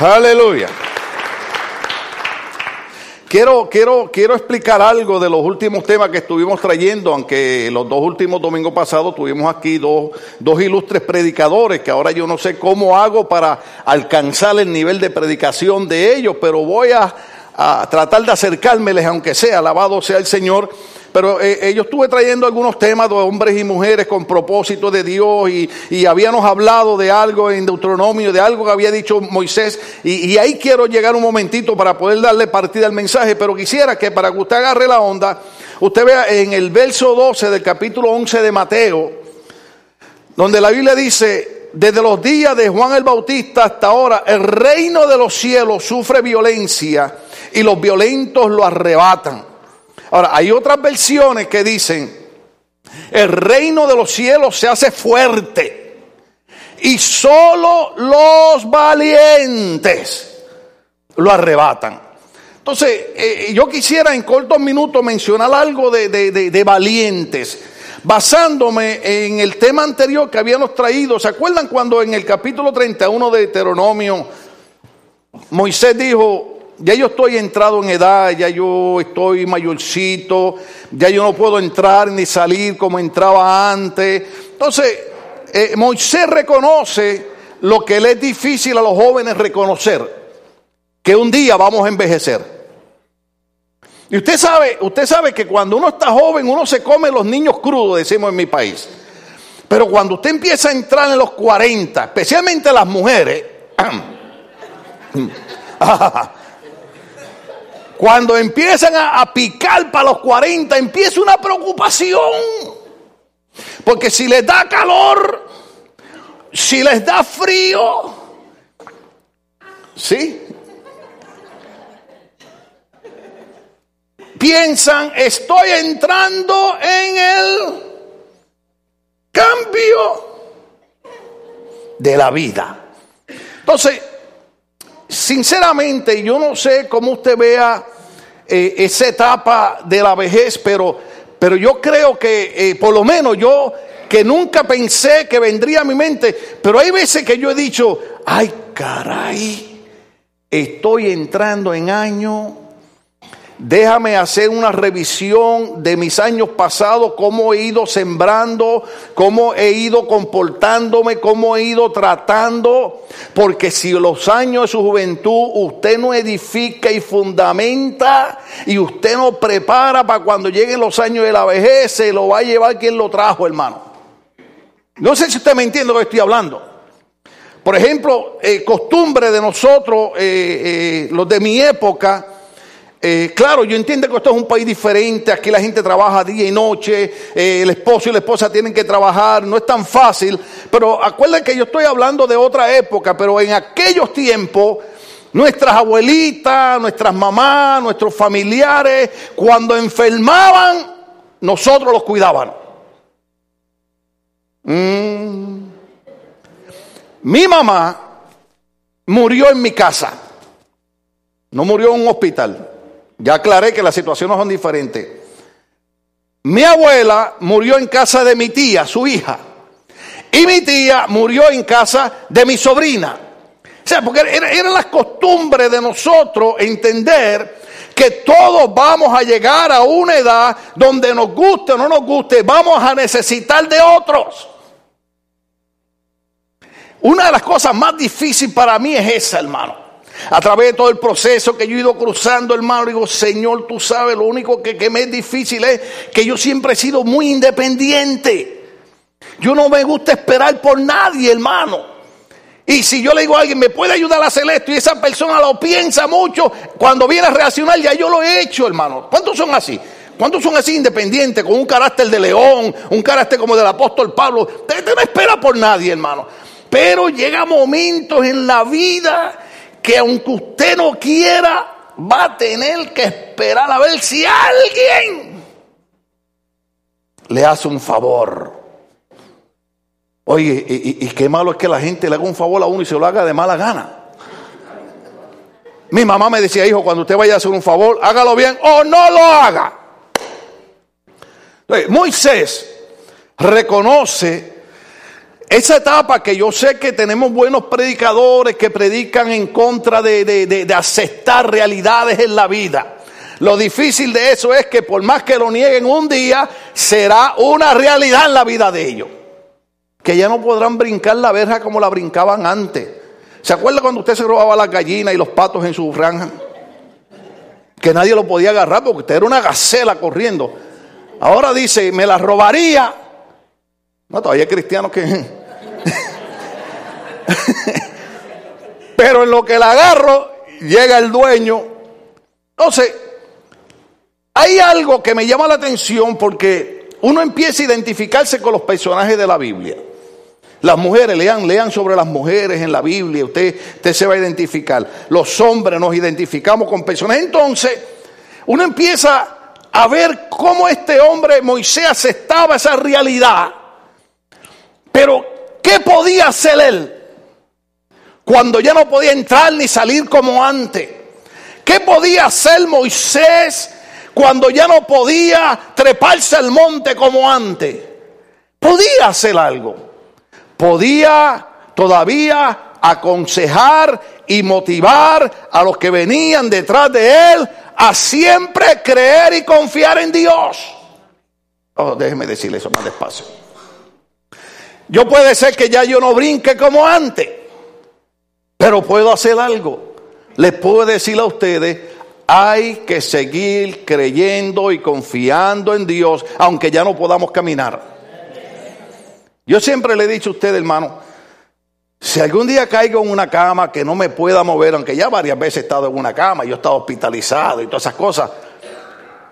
Aleluya. Quiero, quiero, quiero explicar algo de los últimos temas que estuvimos trayendo, aunque los dos últimos domingos pasados tuvimos aquí dos, dos ilustres predicadores, que ahora yo no sé cómo hago para alcanzar el nivel de predicación de ellos, pero voy a, a tratar de acercármeles, aunque sea, alabado sea el Señor. Pero eh, yo estuve trayendo algunos temas de hombres y mujeres con propósito de Dios y, y habíamos hablado de algo en Deuteronomio, de algo que había dicho Moisés. Y, y, ahí quiero llegar un momentito para poder darle partida al mensaje, pero quisiera que para que usted agarre la onda, usted vea en el verso 12 del capítulo 11 de Mateo, donde la Biblia dice, desde los días de Juan el Bautista hasta ahora, el reino de los cielos sufre violencia y los violentos lo arrebatan. Ahora, hay otras versiones que dicen, el reino de los cielos se hace fuerte y solo los valientes lo arrebatan. Entonces, eh, yo quisiera en cortos minutos mencionar algo de, de, de, valientes, basándome en el tema anterior que habíamos traído. ¿Se acuerdan cuando en el capítulo 31 de Deuteronomio Moisés dijo, ya yo estoy entrado en edad, ya yo estoy mayorcito, ya yo no puedo entrar ni salir como entraba antes. Entonces, eh, Moisés reconoce lo que le es difícil a los jóvenes reconocer, que un día vamos a envejecer. Y usted sabe, usted sabe que cuando uno está joven, uno se come los niños crudos, decimos en mi país. Pero cuando usted empieza a entrar en los 40, especialmente las mujeres, Cuando empiezan a, picar para los 40, empieza una preocupación. Porque si les da calor, si les da frío, ¿sí? Piensan, estoy entrando en el cambio de la vida. Entonces, sinceramente, yo no sé cómo usted vea eh, esa etapa de la vejez, pero, pero yo creo que eh, por lo menos yo que nunca pensé que vendría a mi mente, pero hay veces que yo he dicho, ay caray, estoy entrando en año Déjame hacer una revisión de mis años pasados, cómo he ido sembrando, cómo he ido comportándome, cómo he ido tratando. Porque si los años de su juventud usted no edifica y fundamenta y usted no prepara para cuando lleguen los años de la vejez, se lo va a llevar quien lo trajo, hermano. No sé si usted me entiende lo que estoy hablando. Por ejemplo, eh, costumbre de nosotros, eh, eh, los de mi época, eh, claro, yo entiendo que esto es un país diferente, aquí la gente trabaja día y noche, eh, el esposo y la esposa tienen que trabajar, no es tan fácil, pero acuérdense que yo estoy hablando de otra época, pero en aquellos tiempos, nuestras abuelitas, nuestras mamás, nuestros familiares, cuando enfermaban, nosotros los cuidábamos. Mm. Mi mamá murió en mi casa, no murió en un hospital. Ya aclaré que las situaciones son diferentes. Mi abuela murió en casa de mi tía, su hija. Y mi tía murió en casa de mi sobrina. O sea, porque era, era la costumbre de nosotros entender que todos vamos a llegar a una edad donde nos guste o no nos guste, vamos a necesitar de otros. Una de las cosas más difíciles para mí es esa, hermano. A través de todo el proceso que yo he ido cruzando, hermano, digo, Señor, tú sabes, lo único que, que, me es difícil es que yo siempre he sido muy independiente. Yo no me gusta esperar por nadie, hermano. Y si yo le digo a alguien, ¿me puede ayudar a hacer esto? Y esa persona lo piensa mucho, cuando viene a reaccionar, ya yo lo he hecho, hermano. ¿Cuántos son así? ¿Cuántos son así independientes, con un carácter de león, un carácter como del apóstol Pablo? Usted no espera por nadie, hermano. Pero llega momentos en la vida que aunque usted no quiera, va a tener que esperar a ver si alguien le hace un favor. Oye, y, qué malo es que la gente le haga un favor a uno y se lo haga de mala gana. Mi mamá me decía, hijo, cuando usted vaya a hacer un favor, hágalo bien o no lo haga. Moisés reconoce esa etapa que yo sé que tenemos buenos predicadores que predican en contra de, de, aceptar realidades en la vida. Lo difícil de eso es que por más que lo nieguen un día, será una realidad en la vida de ellos. Que ya no podrán brincar la verja como la brincaban antes. ¿Se acuerda cuando usted se robaba las gallinas y los patos en su franja? Que nadie lo podía agarrar porque usted era una gacela corriendo. Ahora dice, me las robaría. No, todavía hay cristianos que Pero en lo que la agarro, llega el dueño. Entonces, hay algo que me llama la atención porque uno empieza a identificarse con los personajes de la Biblia. Las mujeres, lean, lean sobre las mujeres en la Biblia, usted, se va a identificar. Los hombres nos identificamos con personajes. Entonces, uno empieza a ver cómo este hombre, Moisés, aceptaba esa realidad. Pero, ¿qué podía hacer él? cuando ya no podía entrar ni salir como antes. ¿Qué podía hacer Moisés cuando ya no podía treparse al monte como antes? Podía hacer algo. Podía todavía aconsejar y motivar a los que venían detrás de él a siempre creer y confiar en Dios. Oh, déjeme decirle eso más despacio. Yo puede ser que ya yo no brinque como antes. Pero puedo hacer algo. Les puedo decir a ustedes, hay que seguir creyendo y confiando en Dios, aunque ya no podamos caminar. Yo siempre le he dicho a ustedes, hermano, si algún día caigo en una cama que no me pueda mover, aunque ya varias veces he estado en una cama, yo he estado hospitalizado y todas esas cosas,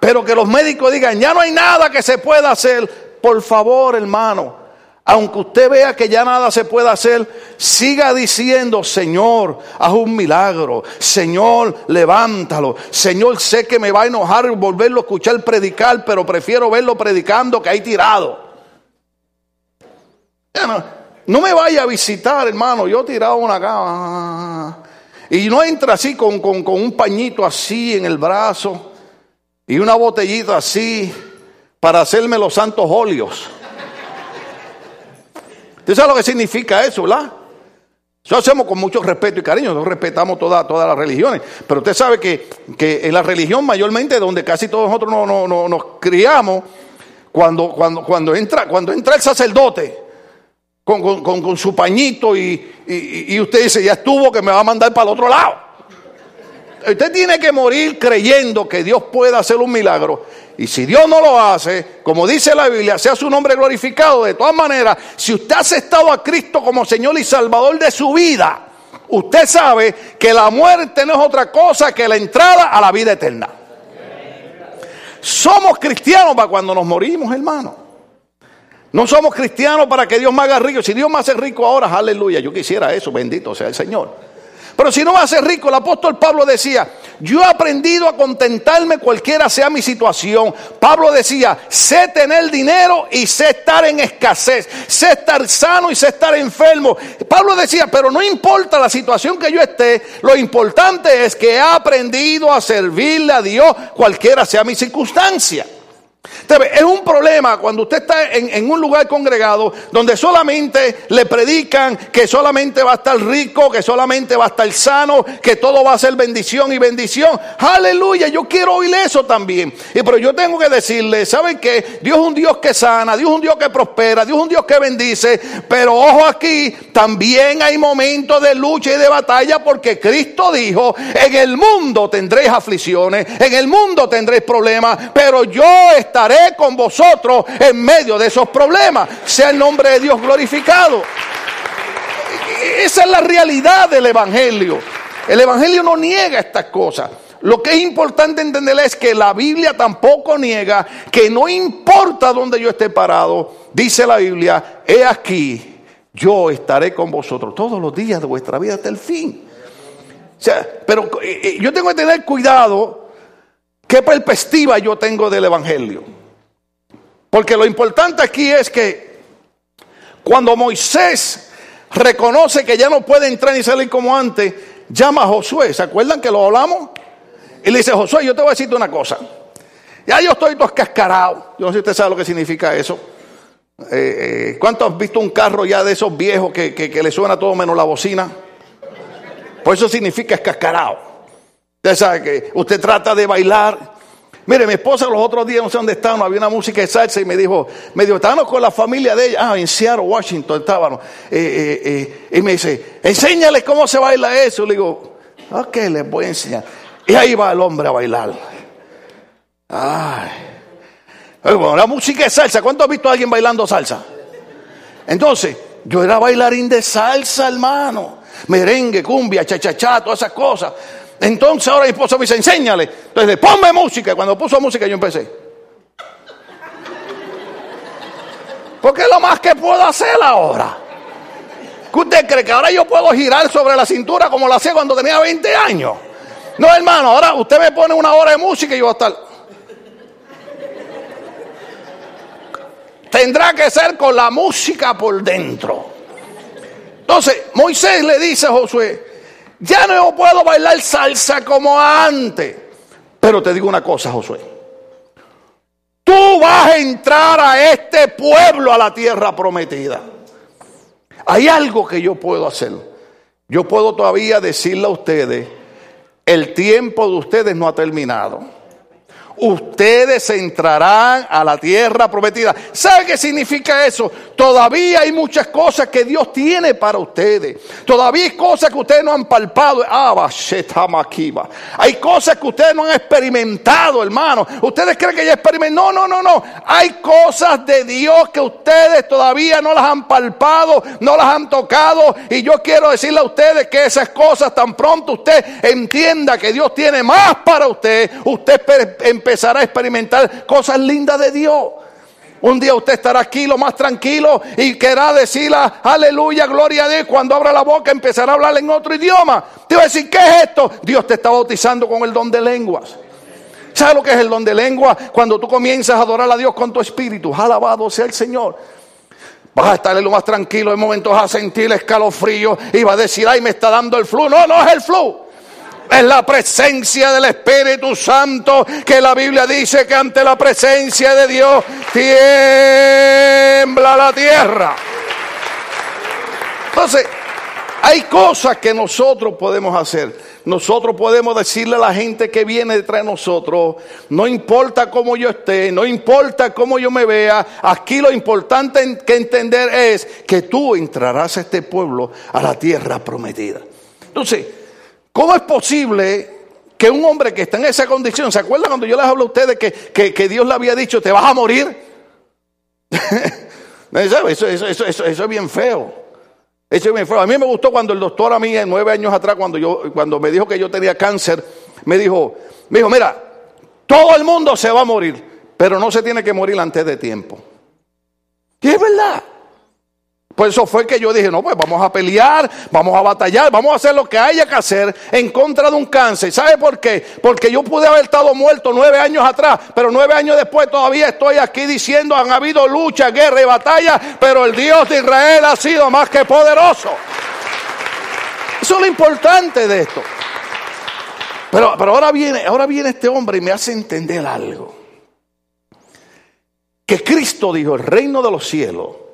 pero que los médicos digan, ya no hay nada que se pueda hacer, por favor, hermano, aunque usted vea que ya nada se puede hacer, siga diciendo, Señor, haz un milagro. Señor, levántalo. Señor, sé que me va a enojar volverlo a escuchar predicar, pero prefiero verlo predicando que ahí tirado. No, me vaya a visitar, hermano. Yo he tirado una cama. Y no entra así con, con un pañito así en el brazo y una botellita así para hacerme los santos óleos. ¿Usted sabe lo que significa eso, verdad? Eso hacemos con mucho respeto y cariño, nosotros respetamos todas las religiones, pero usted sabe que, en la religión mayormente donde casi todos nosotros nos criamos, cuando, cuando, cuando, entra, cuando entra el sacerdote con, su pañito y, y, usted dice, ya estuvo que me va a mandar para el otro lado. Usted tiene que morir creyendo que Dios puede hacer un milagro y si Dios no lo hace, como dice la Biblia, sea su nombre glorificado. De todas maneras, si usted ha aceptado a Cristo como Señor y Salvador de su vida, usted sabe que la muerte no es otra cosa que la entrada a la vida eterna. Somos cristianos para cuando nos morimos, hermano. No somos cristianos para que Dios me haga rico. Si Dios me hace rico ahora, aleluya, yo quisiera eso, bendito sea el Señor. Pero si no va a ser rico, el apóstol Pablo decía, yo he aprendido a contentarme cualquiera sea mi situación. Pablo decía, sé tener dinero y sé estar en escasez, sé estar sano y sé estar enfermo. Pablo decía, pero no importa la situación que yo esté, lo importante es que he aprendido a servirle a Dios cualquiera sea mi circunstancia. Es un problema cuando usted está en, un lugar congregado donde solamente le predican que solamente va a estar rico, que solamente va a estar sano, que todo va a ser bendición y bendición. Aleluya, yo quiero oír eso también. Y pero yo tengo que decirle, ¿saben qué? Dios es un Dios que sana, Dios es un Dios que prospera, Dios es un Dios que bendice. Pero ojo aquí, también hay momentos de lucha y de batalla porque Cristo dijo, en el mundo tendréis aflicciones, en el mundo tendréis problemas, pero yo estaré con vosotros en medio de esos problemas. Sea el nombre de Dios glorificado. Esa es la realidad del Evangelio. El Evangelio no niega estas cosas. Lo que es importante entender es que la Biblia tampoco niega que no importa dónde yo esté parado, dice la Biblia, he aquí, yo estaré con vosotros todos los días de vuestra vida hasta el fin. O sea, pero eh, eh, yo tengo que tener cuidado ¿Qué perspectiva yo tengo del Evangelio? Porque lo importante aquí es que cuando Moisés reconoce que ya no puede entrar ni salir como antes, llama a Josué. ¿Se acuerdan que lo hablamos? Y le dice, Josué, yo te voy a decirte una cosa. Ya yo estoy todo escascarado. Yo no sé si usted sabe lo que significa eso. Eh, eh, ¿Cuántos han visto un carro ya de esos viejos que, que, le suena todo menos la bocina? Pues eso significa escascarado. Usted sabe que usted trata de bailar. Mire, mi esposa los otros días, no sé dónde estábamos, había una música de salsa y me dijo, me dijo, estábamos con la familia de ella, ah, en Seattle, Washington estábamos. Eh, y me dice, enséñales cómo se baila eso. Le digo, ok, les voy a enseñar. Y ahí va el hombre a bailar. Ay. Bueno, la música es salsa. ¿Cuánto has visto a alguien bailando salsa? Entonces, yo era bailarín de salsa, hermano. Merengue, cumbia, cha-cha-cha, todas esas cosas. Entonces ahora mi esposa me dice, enséñale. Entonces, ponme música. Cuando puso música yo empecé. Porque es lo más que puedo hacer ahora. ¿Qué usted cree que ahora yo puedo girar sobre la cintura como lo hacía cuando tenía 20 años? No, hermano, ahora usted me pone una hora de música y yo voy a estar... tendrá que ser con la música por dentro. Entonces, Moisés le dice a Josué, ya no puedo bailar salsa como antes. Pero te digo una cosa, Josué. Tú vas a entrar a este pueblo, a la tierra prometida. Hay algo que yo puedo hacer. Yo puedo todavía decirle a ustedes, el tiempo de ustedes no ha terminado ustedes entrarán a la tierra prometida. ¿Sabe qué significa eso? Todavía hay muchas cosas que Dios tiene para ustedes. Todavía hay cosas que ustedes no han palpado. Hay cosas que ustedes no han experimentado, hermano. Ustedes creen que ya experimentan. No, no, no, no. Hay cosas de Dios que ustedes todavía no las han palpado, no las han tocado. Y yo quiero decirle a ustedes que esas cosas tan pronto usted entienda que Dios tiene más para usted. Usted empezará a experimentar cosas lindas de Dios. Un día usted estará aquí lo más tranquilo y querrá decir aleluya, gloria a Dios. Cuando abra la boca empezará a hablar en otro idioma. Te va a decir, ¿qué es esto? Dios te está bautizando con el don de lenguas. ¿Sabes lo que es el don de lengua? Cuando tú comienzas a adorar a Dios con tu espíritu. Alabado sea el Señor. Vas a estar lo más tranquilo. En momentos a sentir escalofrío y va a decir, ay, me está dando el flu. No, no es el flu es la presencia del Espíritu Santo, que la Biblia dice que ante la presencia de Dios tiembla la tierra. Entonces, hay cosas que nosotros podemos hacer. Nosotros podemos decirle a la gente que viene detrás de nosotros, no importa cómo yo esté, no importa cómo yo me vea, aquí lo importante que entender es que tú entrarás a este pueblo, a la tierra prometida. Entonces, ¿Cómo es posible que un hombre que está en esa condición, ¿se acuerdan cuando yo les hablo a ustedes que, Dios le había dicho, te vas a morir? eso, es bien feo. Eso es bien feo. A mí me gustó cuando el doctor a mí, nueve años atrás, cuando, yo, cuando me dijo que yo tenía cáncer, me dijo, me dijo, mira, todo el mundo se va a morir, pero no se tiene que morir antes de tiempo. Y es verdad. Pues eso fue que yo dije, no, pues vamos a pelear, vamos a batallar, vamos a hacer lo que haya que hacer en contra de un cáncer. ¿Sabe por qué? Porque yo pude haber estado muerto nueve años atrás, pero nueve años después todavía estoy aquí diciendo, han habido lucha, guerra y batalla, pero el Dios de Israel ha sido más que poderoso. Eso es lo importante de esto. Pero, pero ahora, viene, ahora viene este hombre y me hace entender algo. Que Cristo dijo, el reino de los cielos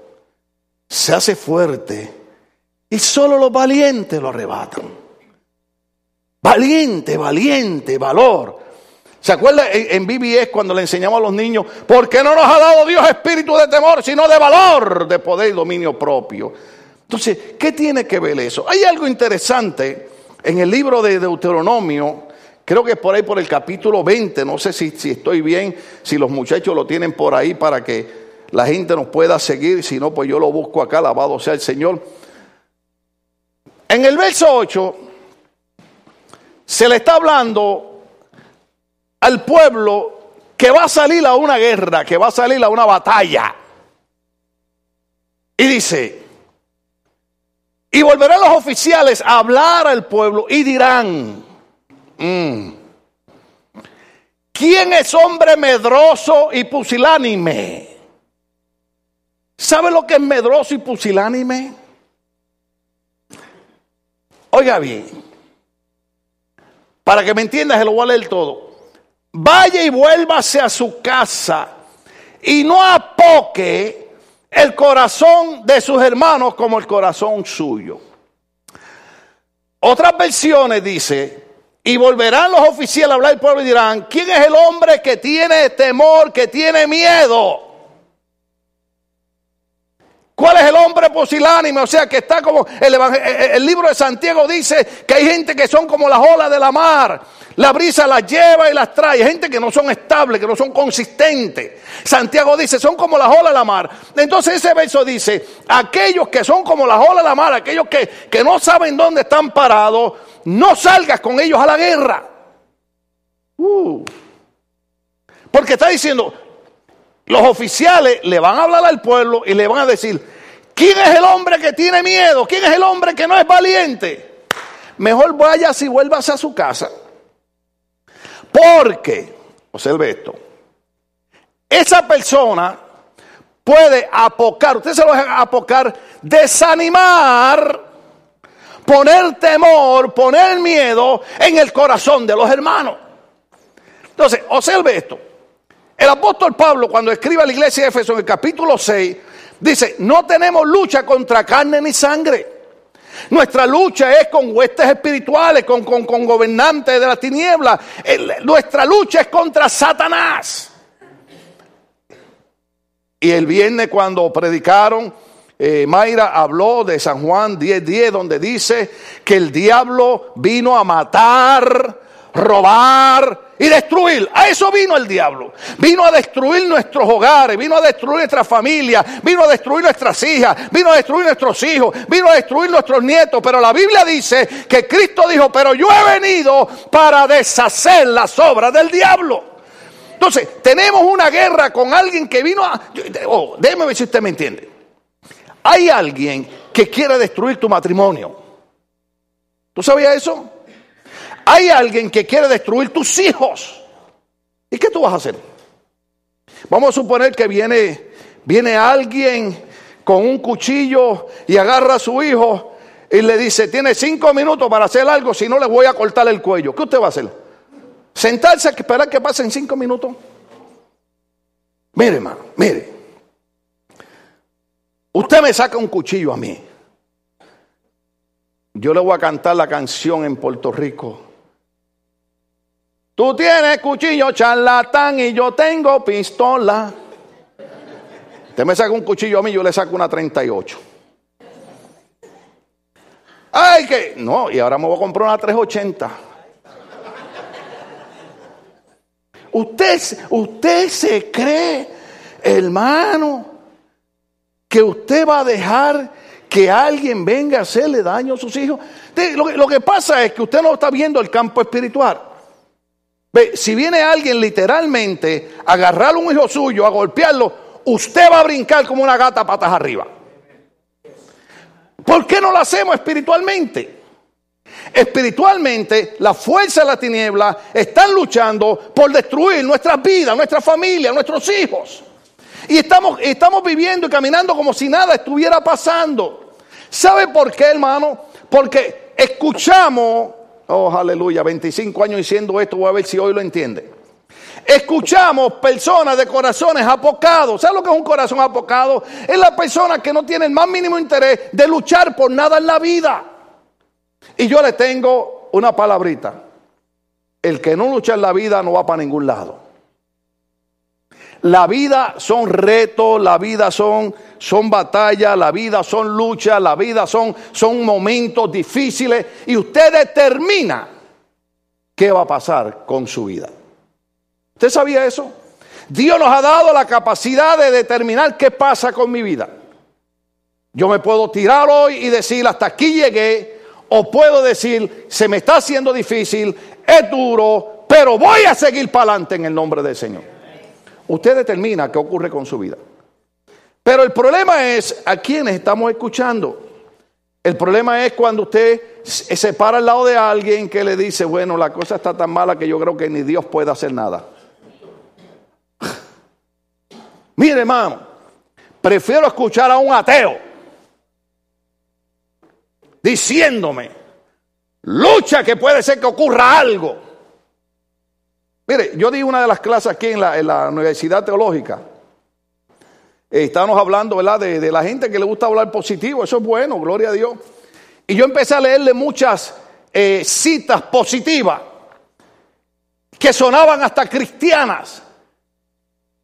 se hace fuerte y solo los valientes lo arrebatan. Valiente, valiente, valor. ¿Se acuerda en, BBS cuando le enseñamos a los niños, por qué no nos ha dado Dios espíritu de temor, sino de valor, de poder y dominio propio? Entonces, ¿qué tiene que ver eso? Hay algo interesante en el libro de Deuteronomio, creo que es por ahí por el capítulo 20, no sé si, si estoy bien, si los muchachos lo tienen por ahí para que la gente nos pueda seguir, si no, pues yo lo busco acá, alabado sea el Señor. En el verso 8 se le está hablando al pueblo que va a salir a una guerra, que va a salir a una batalla. Y dice, y volverán los oficiales a hablar al pueblo y dirán, mm, ¿quién es hombre medroso y pusilánime? ¿Sabe lo que es medroso y pusilánime? Oiga bien, para que me entiendas, se lo voy a leer todo. Vaya y vuélvase a su casa y no apoque el corazón de sus hermanos como el corazón suyo. Otras versiones dice, y volverán los oficiales a hablar al pueblo y dirán, ¿quién es el hombre que tiene temor, que tiene miedo? ¿Cuál es el hombre pusilánime? O sea, que está como el, el, libro de Santiago dice que hay gente que son como las olas de la mar. La brisa las lleva y las trae. Gente que no son estables, que no son consistentes. Santiago dice, son como las olas de la mar. Entonces ese verso dice, aquellos que son como las olas de la mar, aquellos que, que no saben dónde están parados, no salgas con ellos a la guerra. Uh. Porque está diciendo, los oficiales le van a hablar al pueblo y le van a decir, ¿quién es el hombre que tiene miedo? ¿Quién es el hombre que no es valiente? Mejor vaya si vuelvas a su casa. Porque, observe esto, esa persona puede apocar, usted se lo deja apocar, desanimar, poner temor, poner miedo en el corazón de los hermanos. Entonces, observe esto. El apóstol Pablo, cuando escribe a la iglesia de Éfeso en el capítulo 6, dice, no tenemos lucha contra carne ni sangre. Nuestra lucha es con huestes espirituales, con, con, gobernantes de la tiniebla. nuestra lucha es contra Satanás. Y el viernes cuando predicaron, eh, Mayra habló de San Juan 10:10, 10, donde dice que el diablo vino a matar, robar y destruir. A eso vino el diablo. Vino a destruir nuestros hogares, vino a destruir nuestra familia, vino a destruir nuestras hijas, vino a destruir nuestros hijos, vino a destruir nuestros nietos. Pero la Biblia dice que Cristo dijo, pero yo he venido para deshacer las obras del diablo. Entonces, tenemos una guerra con alguien que vino a... Oh, déjeme ver si usted me entiende. Hay alguien que quiere destruir tu matrimonio. ¿Tú sabías eso? Hay alguien que quiere destruir tus hijos. ¿Y qué tú vas a hacer? Vamos a suponer que viene, viene alguien con un cuchillo y agarra a su hijo y le dice, tiene cinco minutos para hacer algo, si no le voy a cortar el cuello. ¿Qué usted va a hacer? ¿Sentarse a esperar que pasen cinco minutos? Mire, hermano, mire. Usted me saca un cuchillo a mí. Yo le voy a cantar la canción en Puerto Rico. Tú tienes cuchillo charlatán y yo tengo pistola. Usted me saca un cuchillo a mí, yo le saco una 38. Ay, que. No, y ahora me voy a comprar una 380. Usted, usted se cree, hermano, que usted va a dejar que alguien venga a hacerle daño a sus hijos. Lo lo que pasa es que usted no está viendo el campo espiritual si viene alguien literalmente a agarrar un hijo suyo, a golpearlo, usted va a brincar como una gata patas arriba. ¿Por qué no lo hacemos espiritualmente? Espiritualmente, la fuerza de la tiniebla están luchando por destruir nuestras vidas, nuestra familia, nuestros hijos. Y estamos, estamos viviendo y caminando como si nada estuviera pasando. ¿Sabe por qué, hermano? Porque escuchamos Oh, aleluya, 25 años diciendo esto, voy a ver si hoy lo entiende. Escuchamos personas de corazones apocados. ¿Sabes lo que es un corazón apocado? Es la persona que no tiene el más mínimo interés de luchar por nada en la vida. Y yo le tengo una palabrita. El que no lucha en la vida no va para ningún lado. La vida son retos, la vida son, son batallas, la vida son luchas, la vida son, son momentos difíciles y usted determina qué va a pasar con su vida. ¿Usted sabía eso? Dios nos ha dado la capacidad de determinar qué pasa con mi vida. Yo me puedo tirar hoy y decir hasta aquí llegué, o puedo decir se me está haciendo difícil, es duro, pero voy a seguir para adelante en el nombre del Señor. Usted determina qué ocurre con su vida. Pero el problema es a quienes estamos escuchando. El problema es cuando usted se para al lado de alguien que le dice, bueno, la cosa está tan mala que yo creo que ni Dios puede hacer nada. Mire, hermano, prefiero escuchar a un ateo diciéndome, lucha que puede ser que ocurra algo. Mire, yo di una de las clases aquí en la, Universidad Teológica Eh, estábamos hablando, ¿verdad? De, la gente que le gusta hablar positivo. Eso es bueno, gloria a Dios. Y yo empecé a leerle muchas eh, citas positivas que sonaban hasta cristianas.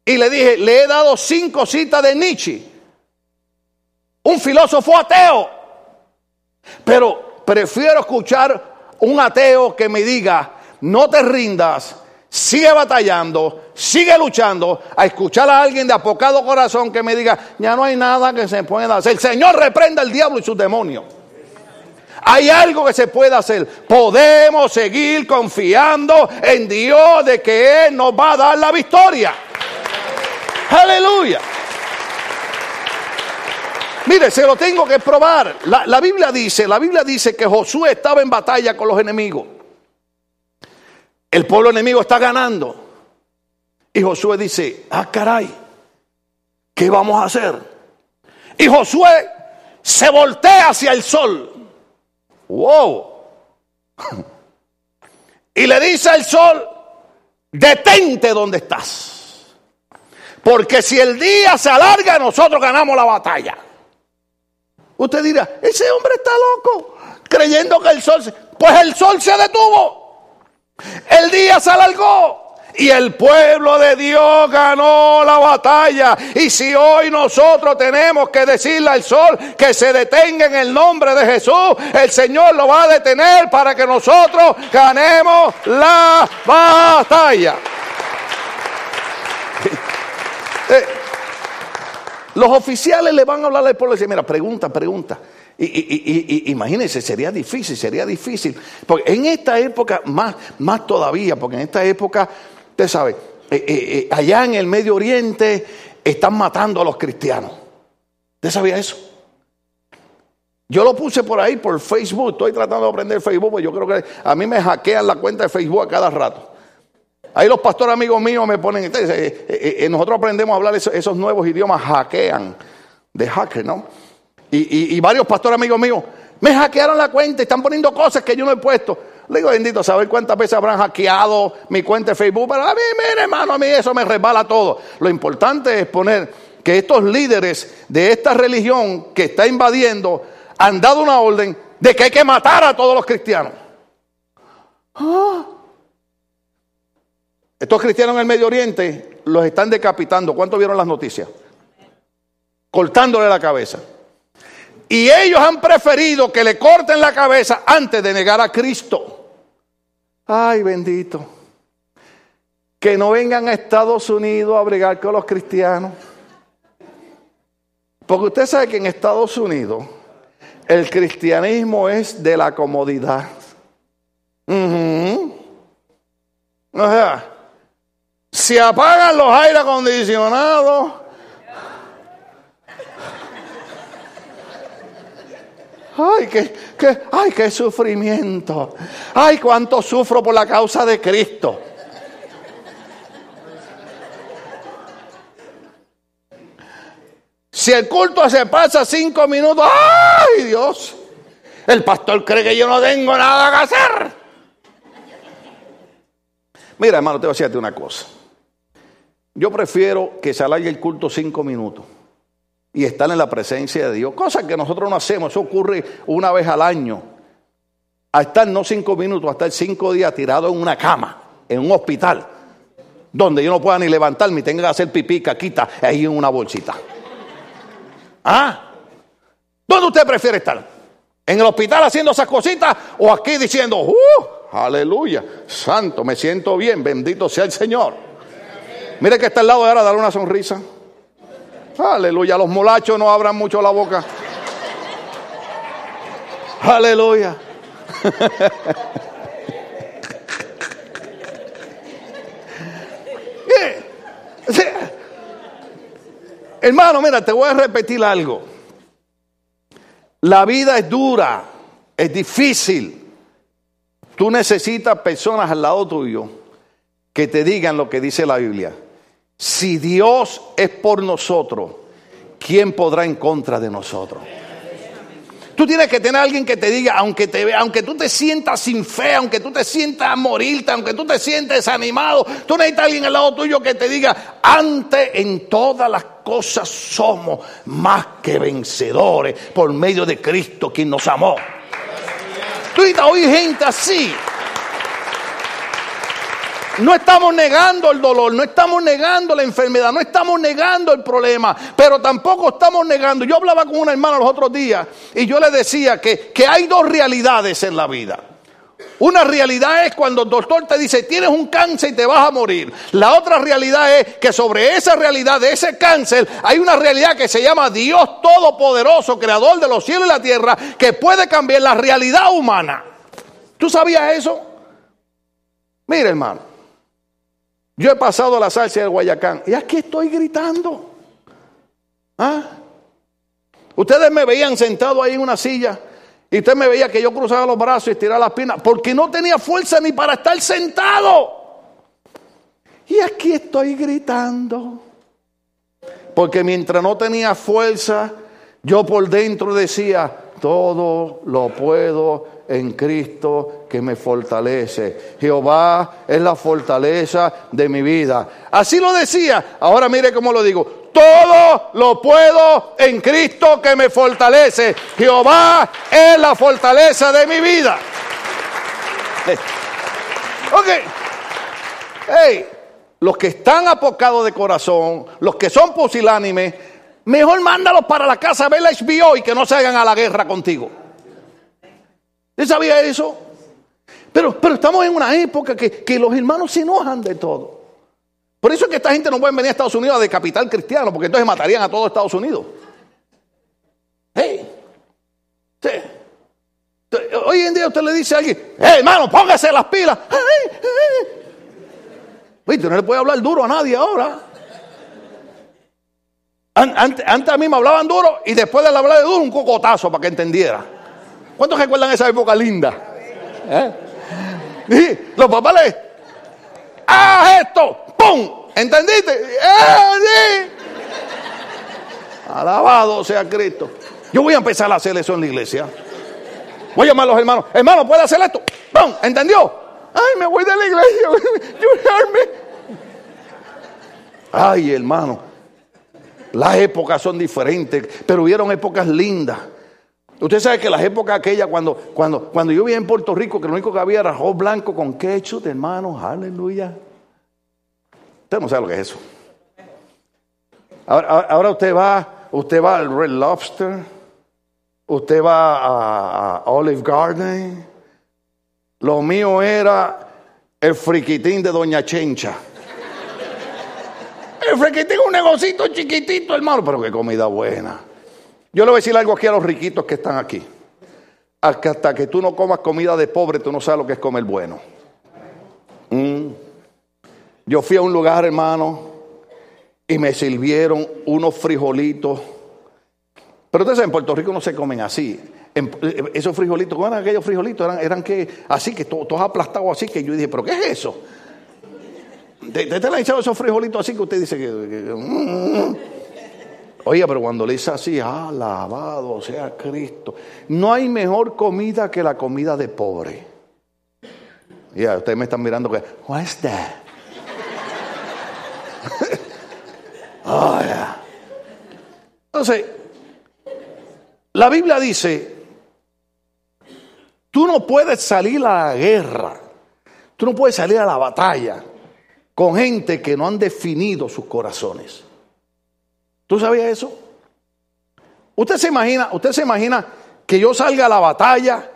Y le dije, le he dado cinco citas de Nietzsche, un filósofo ateo. Pero prefiero escuchar un ateo que me diga, no te rindas, sigue batallando, sigue luchando, a escuchar a alguien de apocado corazón que me diga, ya no hay nada que se pueda hacer. El Señor reprenda al diablo y sus demonios. Hay algo que se puede hacer. Podemos seguir confiando en Dios de que Él nos va a dar la victoria. Aleluya. Mire, se lo tengo que probar. La, la, Biblia dice, la Biblia dice que Josué estaba en batalla con los enemigos. El pueblo enemigo está ganando. Y Josué dice, ah, caray, ¿qué vamos a hacer? Y Josué se voltea hacia el sol. Wow. Y le dice al sol, detente donde estás. Porque si el día se alarga, nosotros ganamos la batalla. Usted dirá, ese hombre está loco, creyendo que el sol... Se... Pues el sol se detuvo. El día se alargó. Y el pueblo de Dios ganó la batalla. Y si hoy nosotros tenemos que decirle al sol que se detenga en el nombre de Jesús, el Señor lo va a detener para que nosotros ganemos la batalla. Eh, los oficiales le van a hablar al pueblo y decir, mira, pregunta, pregunta. Y, y, imagínense, sería difícil, sería difícil. Porque en esta época, más, más todavía, porque en esta época, usted sabe, eh, eh, eh, allá en el Medio Oriente están matando a los cristianos. ¿Usted sabía eso? Yo lo puse por ahí, por Facebook. Estoy tratando de aprender Facebook, porque yo creo que a mí me hackean la cuenta de Facebook a cada rato. Ahí los pastores amigos míos me ponen, nosotros aprendemos a hablar esos, nuevos idiomas, hackean, de hacker, ¿no? Y, varios pastores amigos míos me hackearon la cuenta y están poniendo cosas que yo no he puesto. Le digo, bendito, saber cuántas veces habrán hackeado mi cuenta de Facebook. Pero a mí, mire, hermano, a mí eso me resbala todo. Lo importante es poner que estos líderes de esta religión que está invadiendo han dado una orden de que hay que matar a todos los cristianos. ¿Ah? Estos cristianos en el Medio Oriente los están decapitando. ¿Cuánto vieron las noticias? Cortándole la cabeza. Y ellos han preferido que le corten la cabeza antes de negar a Cristo. Ay, bendito. Que no vengan a Estados Unidos a bregar con los cristianos. Porque usted sabe que en Estados Unidos el cristianismo es de la comodidad. Uh -huh. O sea, se apagan los aire acondicionados. Ay, qué, qué, ay, qué sufrimiento. Ay, cuánto sufro por la causa de Cristo. Si el culto se pasa cinco minutos, ¡ay Dios! El pastor cree que yo no tengo nada que hacer. Mira, hermano, te voy a decirte una cosa. Yo prefiero que se alargue el culto cinco minutos y estar en la presencia de Dios, cosa que nosotros no hacemos, eso ocurre una vez al año. A estar no cinco minutos, a estar cinco días tirado en una cama, en un hospital, donde yo no pueda ni levantarme y tenga que hacer pipí, caquita, ahí en una bolsita. ¿Ah? ¿Dónde usted prefiere estar? ¿En el hospital haciendo esas cositas o aquí diciendo, ¡uh! Aleluya, santo, me siento bien, bendito sea el Señor? Mire que está al lado de ahora, darle una sonrisa. Aleluya, los molachos no abran mucho la boca. Aleluya. Hermano, mira, te voy a repetir algo. La vida es dura, es difícil. Tú necesitas personas al lado tuyo que te digan lo que dice la Biblia. Si Dios es por nosotros, ¿quién podrá en contra de nosotros? Tú tienes que tener a alguien que te diga, aunque, te, aunque tú te sientas sin fe, aunque tú te sientas a aunque tú te sientes desanimado, tú necesitas alguien al lado tuyo que te diga, ante en todas las cosas somos más que vencedores por medio de Cristo quien nos amó. Tú hoy gente así. No estamos negando el dolor, no estamos negando la enfermedad, no estamos negando el problema, pero tampoco estamos negando. Yo hablaba con una hermana los otros días y yo le decía que, que hay dos realidades en la vida. Una realidad es cuando el doctor te dice tienes un cáncer y te vas a morir. La otra realidad es que sobre esa realidad de ese cáncer hay una realidad que se llama Dios Todopoderoso, Creador de los cielos y la tierra, que puede cambiar la realidad humana. ¿Tú sabías eso? Mira hermano, yo he pasado la salsa del Guayacán y aquí estoy gritando. ¿Ah? Ustedes me veían sentado ahí en una silla y usted me veía que yo cruzaba los brazos y estiraba las piernas porque no tenía fuerza ni para estar sentado. Y aquí estoy gritando. Porque mientras no tenía fuerza, yo por dentro decía, todo lo puedo en Cristo que me fortalece. Jehová es la fortaleza de mi vida. Así lo decía. Ahora mire cómo lo digo todo lo puedo en Cristo que me fortalece. Jehová es la fortaleza de mi vida. Ok. Hey, los que están apocados de corazón, los que son pusilánimes, mejor mándalos para la casa a ver la HBO y que no se hagan a la guerra contigo. ¿Usted sabía eso? Pero, pero estamos en una época que, que los hermanos se enojan de todo. Por eso es que esta gente no puede venir a Estados Unidos a de capital cristiano, porque entonces matarían a todo Estados Unidos. Hey, Hoy en día usted le dice a alguien, hey, hermano, póngase las pilas. Hey, no le puede hablar duro a nadie ahora. Antes, a mí me hablaban duro y después de hablar de duro un cocotazo para que entendiera. ¿Cuántos recuerdan esa época linda? ¿Eh? Los papás le, ¡haz esto! ¡Pum! ¿Entendiste? ¡Eh, Alabado sea Cristo. Yo voy a empezar a hacer eso en la iglesia. Voy a llamar a los hermanos. Hermano, ¿puede hacer esto? ¡Pum! ¿Entendió? Ay, me voy de la iglesia. Ay, hermano. Las épocas son diferentes, pero hubieron épocas lindas. Usted sabe que las épocas aquellas, cuando, cuando, cuando yo vivía en Puerto Rico, que lo único que había era arroz blanco con ketchup, hermano, aleluya. Usted no sabe lo que es eso. Ahora, usted va, usted va al Red Lobster, usted va a, Olive Garden. Lo mío era el friquitín de Doña Chencha. El friquitín es un negocito chiquitito, hermano, pero qué comida buena. Yo le voy a decir algo aquí a los riquitos que están aquí. Hasta que tú no comas comida de pobre, tú no sabes lo que es comer bueno. Mm. Yo fui a un lugar, hermano, y me sirvieron unos frijolitos. Pero ustedes en Puerto Rico no se comen así. Eh, esos frijolitos, ¿cómo eran aquellos frijolitos? Eran, que, así, que todos aplastados así, que yo dije, ¿pero qué es eso? ¿Te, te, le han echado esos frijolitos así que usted dice que... Mm. Oye, pero cuando le dice así, alabado sea Cristo. No hay mejor comida que la comida de pobre. Ya, ustedes me están mirando que, what is that? oh, Entonces, la Biblia dice, tú no puedes salir a la guerra, tú no puedes salir a la batalla con gente que no han definido sus corazones. ¿Tú sabías eso? Usted se imagina, usted se imagina que yo salga a la batalla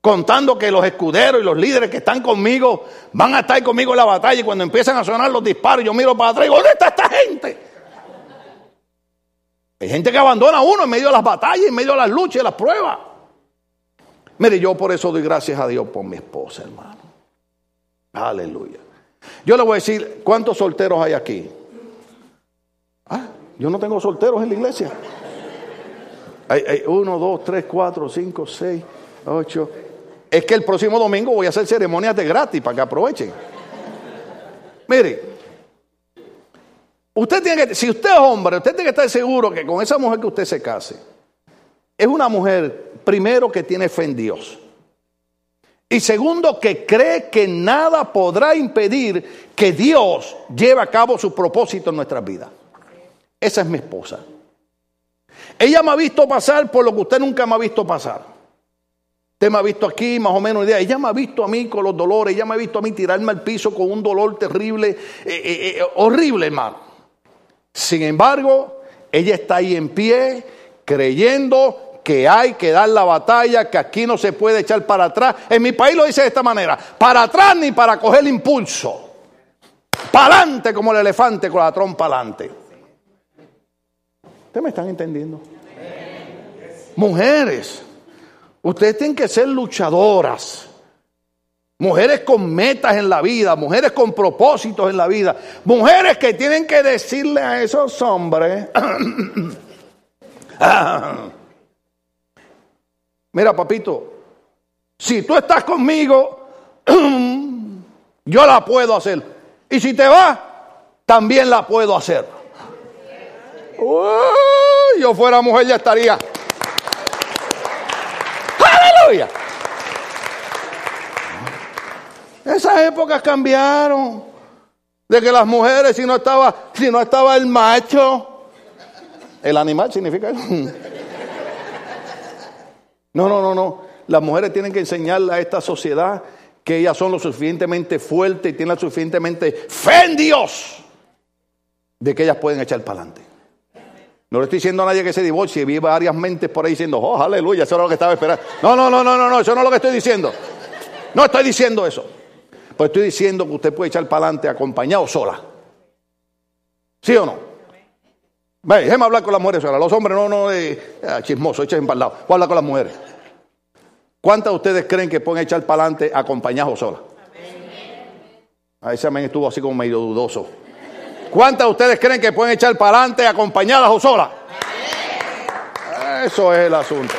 contando que los escuderos y los líderes que están conmigo van a estar conmigo en la batalla y cuando empiezan a sonar los disparos yo miro para atrás y digo, ¿dónde está esta gente? Hay gente que abandona a uno en medio de las batallas, en medio de las luchas y las pruebas. Mire, yo por eso doy gracias a Dios por mi esposa, hermano. Aleluya. Yo le voy a decir, ¿cuántos solteros hay aquí? Yo no tengo solteros en la iglesia. Hay, hay uno, dos, tres, cuatro, cinco, seis, ocho, es que el próximo domingo voy a hacer ceremonias de gratis para que aprovechen. Mire, usted tiene que, si usted es hombre, usted tiene que estar seguro que con esa mujer que usted se case, es una mujer, primero, que tiene fe en Dios. Y segundo, que cree que nada podrá impedir que Dios lleve a cabo su propósito en nuestras vidas. Esa es mi esposa. Ella me ha visto pasar por lo que usted nunca me ha visto pasar. Usted me ha visto aquí, más o menos idea. Ella me ha visto a mí con los dolores, ella me ha visto a mí tirarme al piso con un dolor terrible, eh, eh, eh, horrible, hermano. Sin embargo, ella está ahí en pie, creyendo que hay que dar la batalla, que aquí no se puede echar para atrás. En mi país lo dice de esta manera, para atrás ni para coger impulso. Para adelante como el elefante con la trompa adelante. ¿Ustedes me están entendiendo? Mujeres, ustedes tienen que ser luchadoras. Mujeres con metas en la vida, mujeres con propósitos en la vida, mujeres que tienen que decirle a esos hombres, mira papito, si tú estás conmigo, yo la puedo hacer. Y si te vas, también la puedo hacer. Yo fuera mujer ya estaría. Aleluya. Esas épocas cambiaron. De que las mujeres, si no estaba, si no estaba el macho, el animal significa eso. No, no, no, no. Las mujeres tienen que enseñarle a esta sociedad que ellas son lo suficientemente fuertes y tienen lo suficientemente fe en Dios de que ellas pueden echar para adelante. No le estoy diciendo a nadie que se divorcie, vi varias mentes por ahí diciendo, oh, aleluya, eso era lo que estaba esperando. No, no, no, no, no, no, eso no es lo que estoy diciendo. No estoy diciendo eso. Pues estoy diciendo que usted puede echar para adelante acompañado sola. ¿Sí o no? Ve, déjeme hablar con las mujeres sola. Los hombres no, no, eh, ah, chismoso, echen para el lado. Voy a hablar con las mujeres. ¿Cuántas de ustedes creen que pueden echar para adelante acompañados o sola? A ese amén estuvo así como medio dudoso. ¿Cuántas de ustedes creen que pueden echar para adelante acompañadas o solas? Eso es el asunto.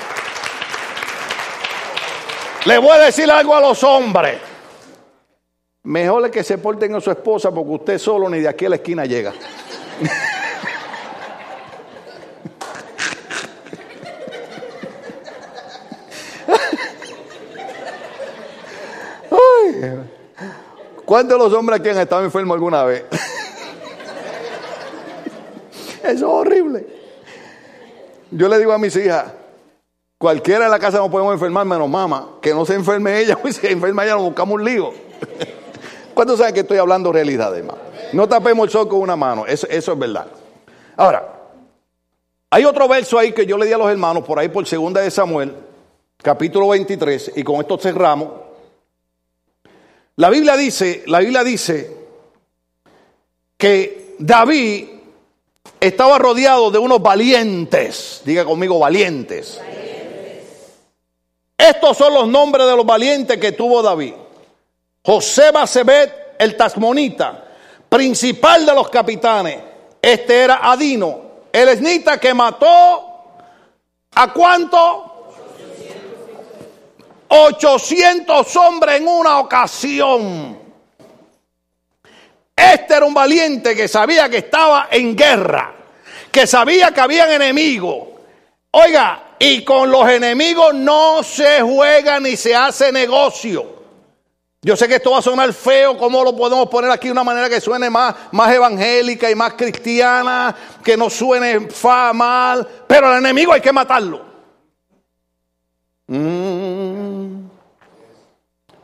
Le voy a decir algo a los hombres. Mejor es que se porten a su esposa porque usted solo ni de aquí a la esquina llega. ¿Cuántos de los hombres aquí han estado enfermos alguna vez? Eso es horrible. Yo le digo a mis hijas, cualquiera en la casa no podemos enfermar menos mamá, que no se enferme ella, pues si se enferma ella nos buscamos un lío. ¿Cuántos saben que estoy hablando realidad, hermano? No tapemos el sol con una mano, eso, eso es verdad. Ahora, hay otro verso ahí que yo le di a los hermanos, por ahí por segunda de Samuel, capítulo 23, y con esto cerramos. La Biblia dice, la Biblia dice que David estaba rodeado de unos valientes. Diga conmigo, valientes. Estos son los nombres de los valientes que tuvo David. José el Tasmonita, principal de los capitanes. Este era Adino, el esnita que mató a cuánto? 800 hombres en una ocasión. Este era un valiente que sabía que estaba en guerra, que sabía que habían enemigos. Oiga, y con los enemigos no se juega ni se hace negocio. Yo sé que esto va a sonar feo, ¿cómo lo podemos poner aquí de una manera que suene más, más evangélica y más cristiana, que no suene fa mal, pero al enemigo hay que matarlo. Mm.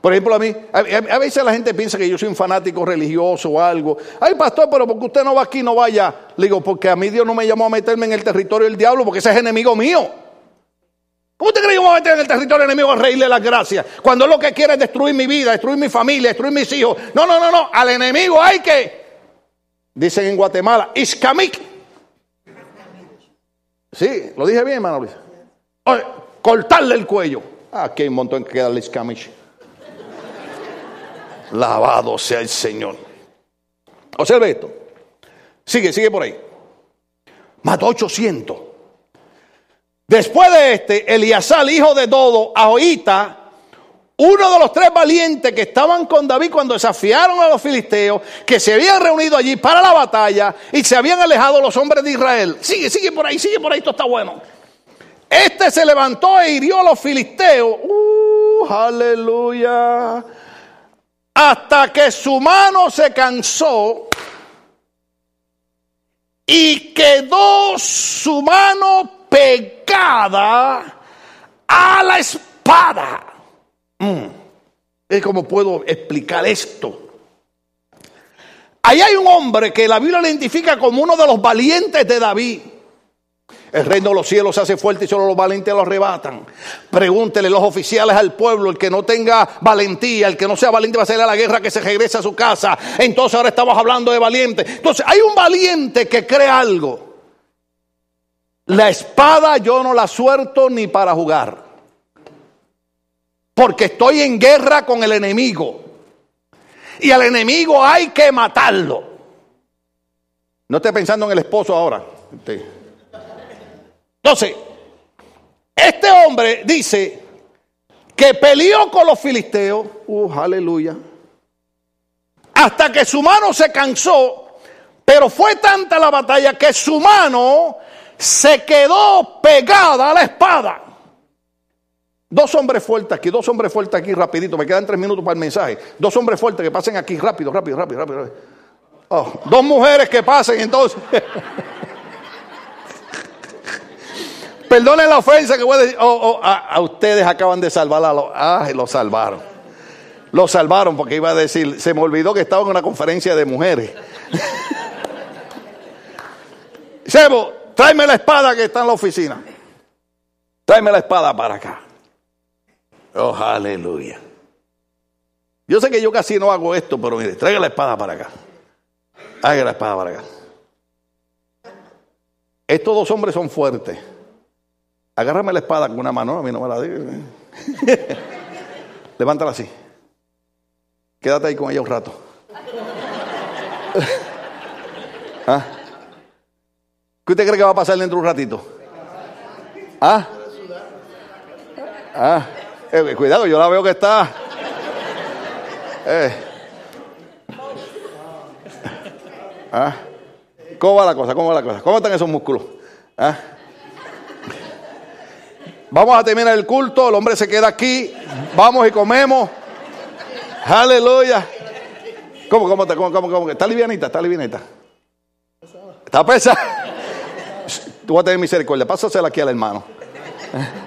Por ejemplo, a mí, a, veces la gente piensa que yo soy un fanático religioso o algo. Ay, pastor, pero porque usted no va aquí, no vaya. Le digo, porque a mí Dios no me llamó a meterme en el territorio del diablo, porque ese es enemigo mío. ¿Cómo usted cree que me voy a meter en el territorio enemigo a reírle las gracias? Cuando lo que quiere es destruir mi vida, destruir mi familia, destruir mis hijos. No, no, no, no. Al enemigo hay que, dicen en Guatemala, iscamic. Sí, lo dije bien, hermano Luis. cortarle el cuello. Aquí hay un montón que queda el iscamic. Lavado sea el Señor. Observe esto. Sigue, sigue por ahí. Mató 800. Después de este, Eliasal, hijo de Dodo, Ahoita, uno de los tres valientes que estaban con David cuando desafiaron a los filisteos, que se habían reunido allí para la batalla y se habían alejado los hombres de Israel. Sigue, sigue por ahí, sigue por ahí, esto está bueno. Este se levantó e hirió a los filisteos. Uh, aleluya hasta que su mano se cansó y quedó su mano pegada a la espada. Mm. Es como puedo explicar esto. Ahí hay un hombre que la Biblia le identifica como uno de los valientes de David. El reino de los cielos se hace fuerte y solo los valientes lo arrebatan. Pregúntele los oficiales al pueblo, el que no tenga valentía, el que no sea valiente va a salir a la guerra, que se regrese a su casa. Entonces ahora estamos hablando de valiente. Entonces hay un valiente que cree algo. La espada yo no la suelto ni para jugar. Porque estoy en guerra con el enemigo. Y al enemigo hay que matarlo. No esté pensando en el esposo ahora. Entonces, este hombre dice que peleó con los filisteos, uh, aleluya, hasta que su mano se cansó, pero fue tanta la batalla que su mano se quedó pegada a la espada. Dos hombres fuertes aquí, dos hombres fuertes aquí, rapidito, me quedan tres minutos para el mensaje. Dos hombres fuertes que pasen aquí, rápido, rápido, rápido, rápido. Oh, dos mujeres que pasen entonces. Perdonen la ofensa que voy a decir. Oh, oh, a, ustedes acaban de salvar a los. Ah, lo salvaron. Lo salvaron porque iba a decir, se me olvidó que estaba en una conferencia de mujeres. Sebo, tráeme la espada que está en la oficina. Tráeme la espada para acá. Oh, aleluya. Yo sé que yo casi no hago esto, pero mire, traiga la espada para acá. Haga la espada para acá. Estos dos hombres son fuertes. Agárrame la espada con una mano, a mí no me la digas. Levántala así. Quédate ahí con ella un rato. ¿Ah? ¿Qué usted cree que va a pasar dentro de un ratito? ¿Ah? ¿Ah? Eh, cuidado, yo la veo que está. Eh. ¿Ah? ¿Cómo va la cosa? ¿Cómo va la cosa? ¿Cómo están esos músculos? ¿Ah? Vamos a terminar el culto, el hombre se queda aquí, vamos y comemos. Aleluya. ¿Cómo, cómo, cómo, cómo, cómo? Está livianita, está livianita. Está pesada. Tú vas a tener misericordia, pásasela aquí al hermano.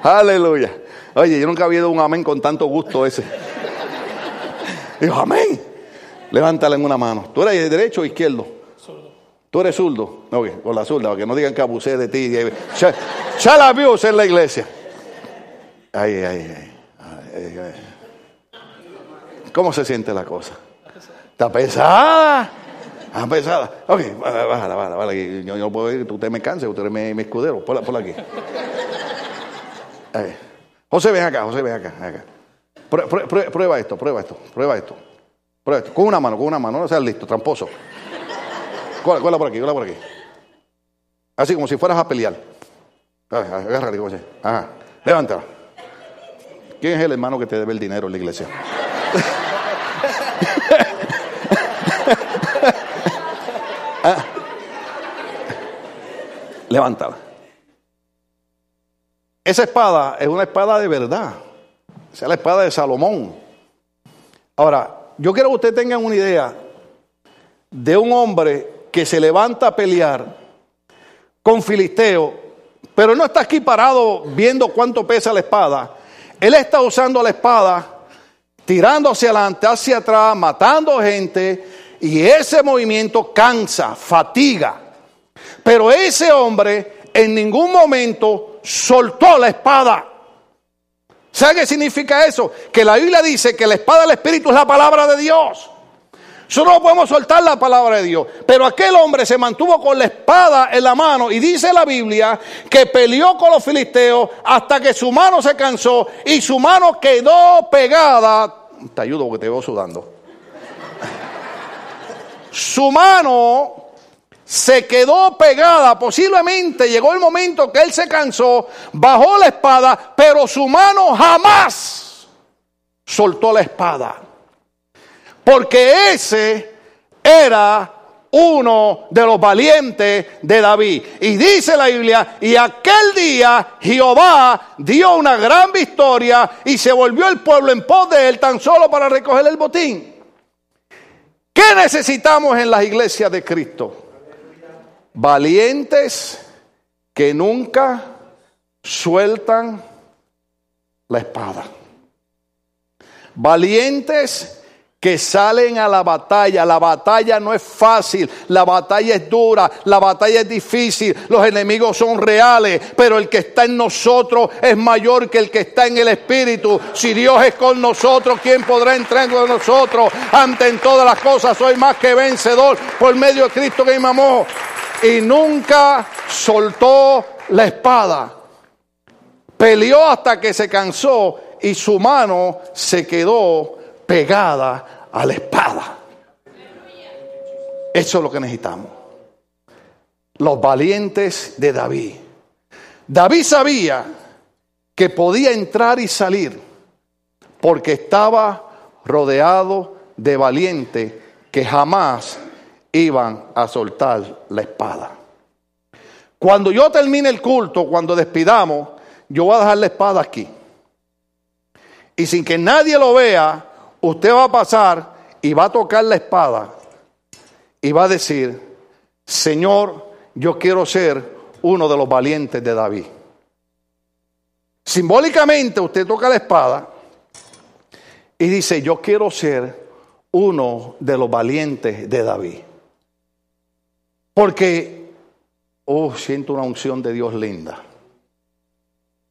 Aleluya. Oye, yo nunca había ido un amén con tanto gusto ese. Dijo, amén. Levántala en una mano. ¿Tú eres derecho o izquierdo? ¿Tú eres zurdo? No, con la zurda, para que no digan que abusé de ti. Ya, la vio en la iglesia. Ay, ay, ay, ¿Cómo se siente la cosa? Está pesada. Está pesada. Ok, bájala, bájala, bájala. Yo, no puedo ir, usted me canse, usted mi, mi escudero. Ponla, por aquí. José, ven acá, José, ven acá. Acá. Prueba, esto, prueba esto, prueba esto. Prueba esto. Con una mano, con una mano, no seas listo, tramposo. Cuela por aquí, cuela por aquí. Así como si fueras a pelear. Agárrate, José. Ajá. Levántala. ¿Quién es el hermano que te debe el dinero en la iglesia? ah. Levántala. Esa espada es una espada de verdad. Esa es la espada de Salomón. Ahora, yo quiero que usted tenga una idea de un hombre que se levanta a pelear con Filisteo, pero no está aquí parado viendo cuánto pesa la espada él está usando la espada, tirando hacia adelante, hacia atrás, matando gente, y ese movimiento cansa, fatiga. Pero ese hombre en ningún momento soltó la espada. ¿Sabe qué significa eso? Que la Biblia dice que la espada del Espíritu es la palabra de Dios. Solo no podemos soltar la palabra de Dios. Pero aquel hombre se mantuvo con la espada en la mano y dice la Biblia que peleó con los filisteos hasta que su mano se cansó y su mano quedó pegada. Te ayudo porque te veo sudando. Su mano se quedó pegada, posiblemente llegó el momento que él se cansó, bajó la espada, pero su mano jamás soltó la espada porque ese era uno de los valientes de David. Y dice la Biblia, y aquel día Jehová dio una gran victoria y se volvió el pueblo en pos de él tan solo para recoger el botín. ¿Qué necesitamos en las iglesias de Cristo? Valientes que nunca sueltan la espada. Valientes que salen a la batalla. La batalla no es fácil, la batalla es dura, la batalla es difícil, los enemigos son reales, pero el que está en nosotros es mayor que el que está en el Espíritu. Si Dios es con nosotros, ¿quién podrá entrar con nosotros? Ante en todas las cosas soy más que vencedor por medio de Cristo que me amó. Y nunca soltó la espada. Peleó hasta que se cansó y su mano se quedó pegada a la espada. Eso es lo que necesitamos. Los valientes de David. David sabía que podía entrar y salir porque estaba rodeado de valientes que jamás iban a soltar la espada. Cuando yo termine el culto, cuando despidamos, yo voy a dejar la espada aquí. Y sin que nadie lo vea, usted va a pasar y va a tocar la espada y va a decir, Señor, yo quiero ser uno de los valientes de David. Simbólicamente usted toca la espada y dice, yo quiero ser uno de los valientes de David. Porque, oh, siento una unción de Dios linda.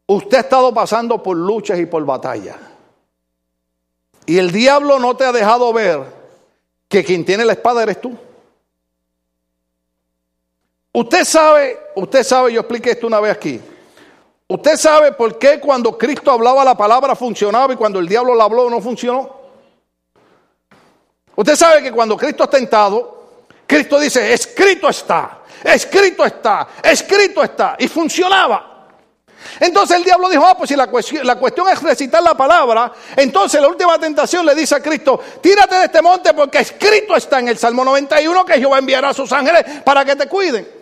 Usted ha estado pasando por luchas y por batallas. Y el diablo no te ha dejado ver que quien tiene la espada eres tú. Usted sabe, usted sabe, yo expliqué esto una vez aquí. Usted sabe por qué cuando Cristo hablaba la palabra funcionaba y cuando el diablo la habló no funcionó. Usted sabe que cuando Cristo es tentado, Cristo dice, escrito está, escrito está, escrito está, y funcionaba. Entonces el diablo dijo, ah, pues si la cuestión, la cuestión es recitar la palabra, entonces la última tentación le dice a Cristo, tírate de este monte porque escrito está en el Salmo 91 que Jehová enviará a sus ángeles para que te cuiden.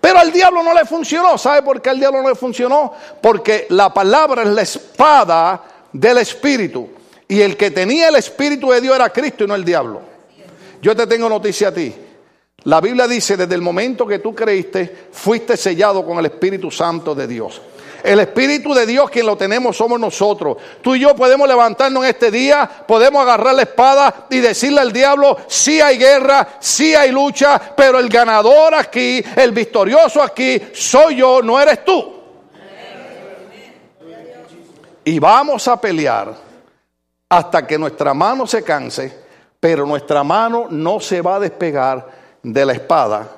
Pero al diablo no le funcionó. ¿Sabe por qué al diablo no le funcionó? Porque la palabra es la espada del Espíritu. Y el que tenía el Espíritu de Dios era Cristo y no el diablo. Yo te tengo noticia a ti. La Biblia dice, desde el momento que tú creíste, fuiste sellado con el Espíritu Santo de Dios. El Espíritu de Dios, quien lo tenemos, somos nosotros. Tú y yo podemos levantarnos en este día, podemos agarrar la espada y decirle al diablo, sí hay guerra, sí hay lucha, pero el ganador aquí, el victorioso aquí, soy yo, no eres tú. Y vamos a pelear hasta que nuestra mano se canse, pero nuestra mano no se va a despegar de la espada,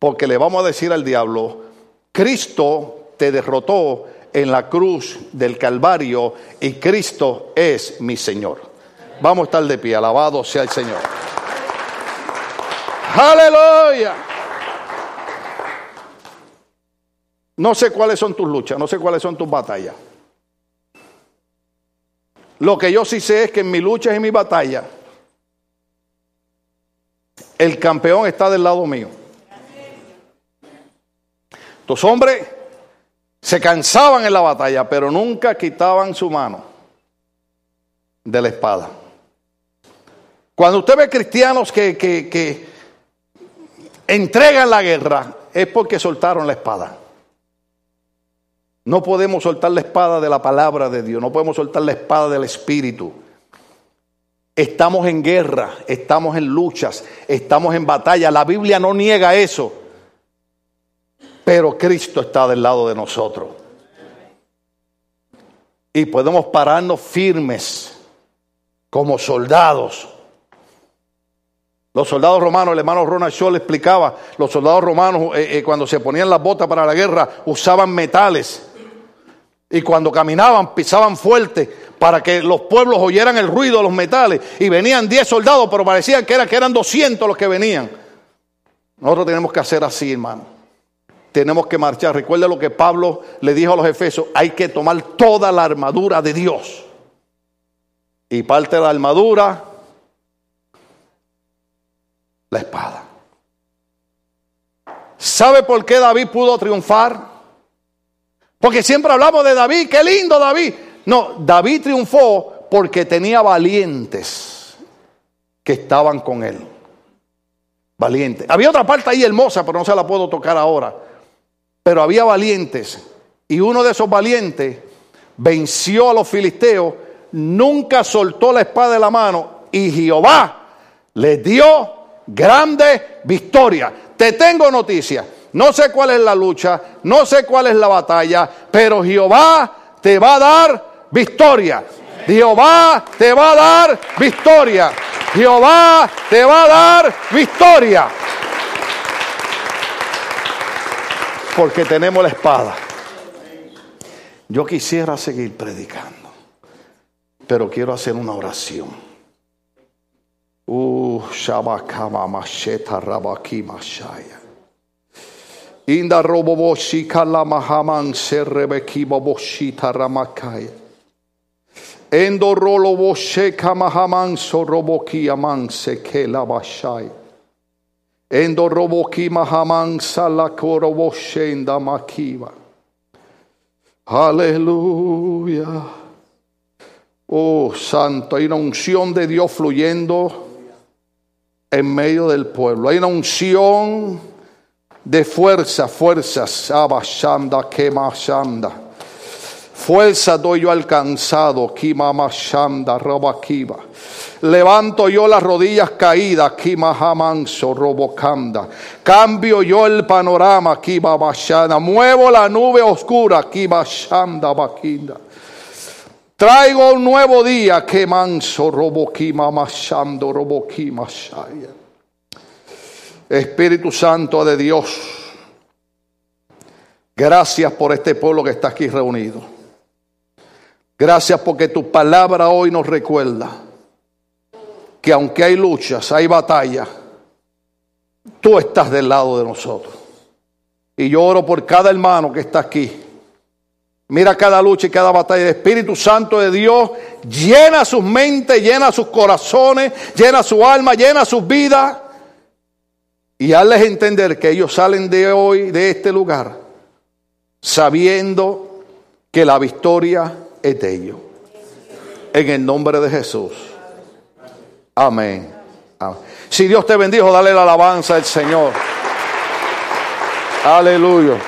porque le vamos a decir al diablo, Cristo te derrotó en la cruz del Calvario y Cristo es mi Señor. Vamos a estar de pie, alabado sea el Señor. Aleluya. No sé cuáles son tus luchas, no sé cuáles son tus batallas. Lo que yo sí sé es que en mi lucha y en mi batalla, el campeón está del lado mío. Tus hombres se cansaban en la batalla, pero nunca quitaban su mano de la espada. Cuando usted ve cristianos que, que, entregan la guerra, es porque soltaron la espada. No podemos soltar la espada de la palabra de Dios, no podemos soltar la espada del Espíritu. Estamos en guerra, estamos en luchas, estamos en batalla. La Biblia no niega eso pero Cristo está del lado de nosotros. Y podemos pararnos firmes como soldados. Los soldados romanos, el hermano Ronald Shaw le explicaba, los soldados romanos eh, eh, cuando se ponían las botas para la guerra usaban metales. Y cuando caminaban pisaban fuerte para que los pueblos oyeran el ruido de los metales. Y venían 10 soldados, pero parecían que, que eran 200 los que venían. Nosotros tenemos que hacer así, hermano tenemos que marchar. Recuerda lo que Pablo le dijo a los Efesios, hay que tomar toda la armadura de Dios. Y parte de la armadura, la espada. ¿Sabe por qué David pudo triunfar? Porque siempre hablamos de David, qué lindo David. No, David triunfó porque tenía valientes que estaban con él. Valientes. Había otra parte ahí hermosa, pero no se la puedo tocar ahora. Pero había valientes. Y uno de esos valientes venció a los filisteos, nunca soltó la espada de la mano y Jehová les dio grande victoria. Te tengo noticia. No sé cuál es la lucha, no sé cuál es la batalla, pero Jehová te va a dar victoria. Jehová te va a dar victoria. Jehová te va a dar victoria. Porque tenemos la espada. Yo quisiera seguir predicando, pero quiero hacer una oración. Uh, Shabakama Masheta Rabaki Mashaya. Inda roboboshi kalamahaman serebeki boboshita ramakaya. Endo rolo boshe kamahaman soroboki aman labashai. Aleluya. Oh, santo, hay una unción de Dios fluyendo en medio del pueblo. Hay una unción de fuerza, fuerza, Saba Shanda, Kema Shanda. Fuerza doy yo alcanzado, Kima Mashanda, Roba Kiba. Levanto yo las rodillas caídas, Kima Hamanso. Cambio yo el panorama, Kiba Bashana. Muevo la nube oscura, Kiba Shanda, Bakinda. Traigo un nuevo día, que manso, Robokima Mashando, Shaya. Espíritu Santo de Dios, gracias por este pueblo que está aquí reunido. Gracias porque tu palabra hoy nos recuerda que aunque hay luchas, hay batallas, tú estás del lado de nosotros. Y yo oro por cada hermano que está aquí. Mira cada lucha y cada batalla. El Espíritu Santo de Dios llena sus mentes, llena sus corazones, llena su alma, llena sus vidas y hazles entender que ellos salen de hoy, de este lugar, sabiendo que la victoria es de. En el nombre de Jesús. Amén. Si Dios te bendijo, dale la alabanza al Señor. Aleluya.